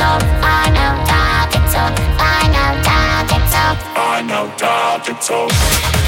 know I know talking so. I know talking so. I know talking so.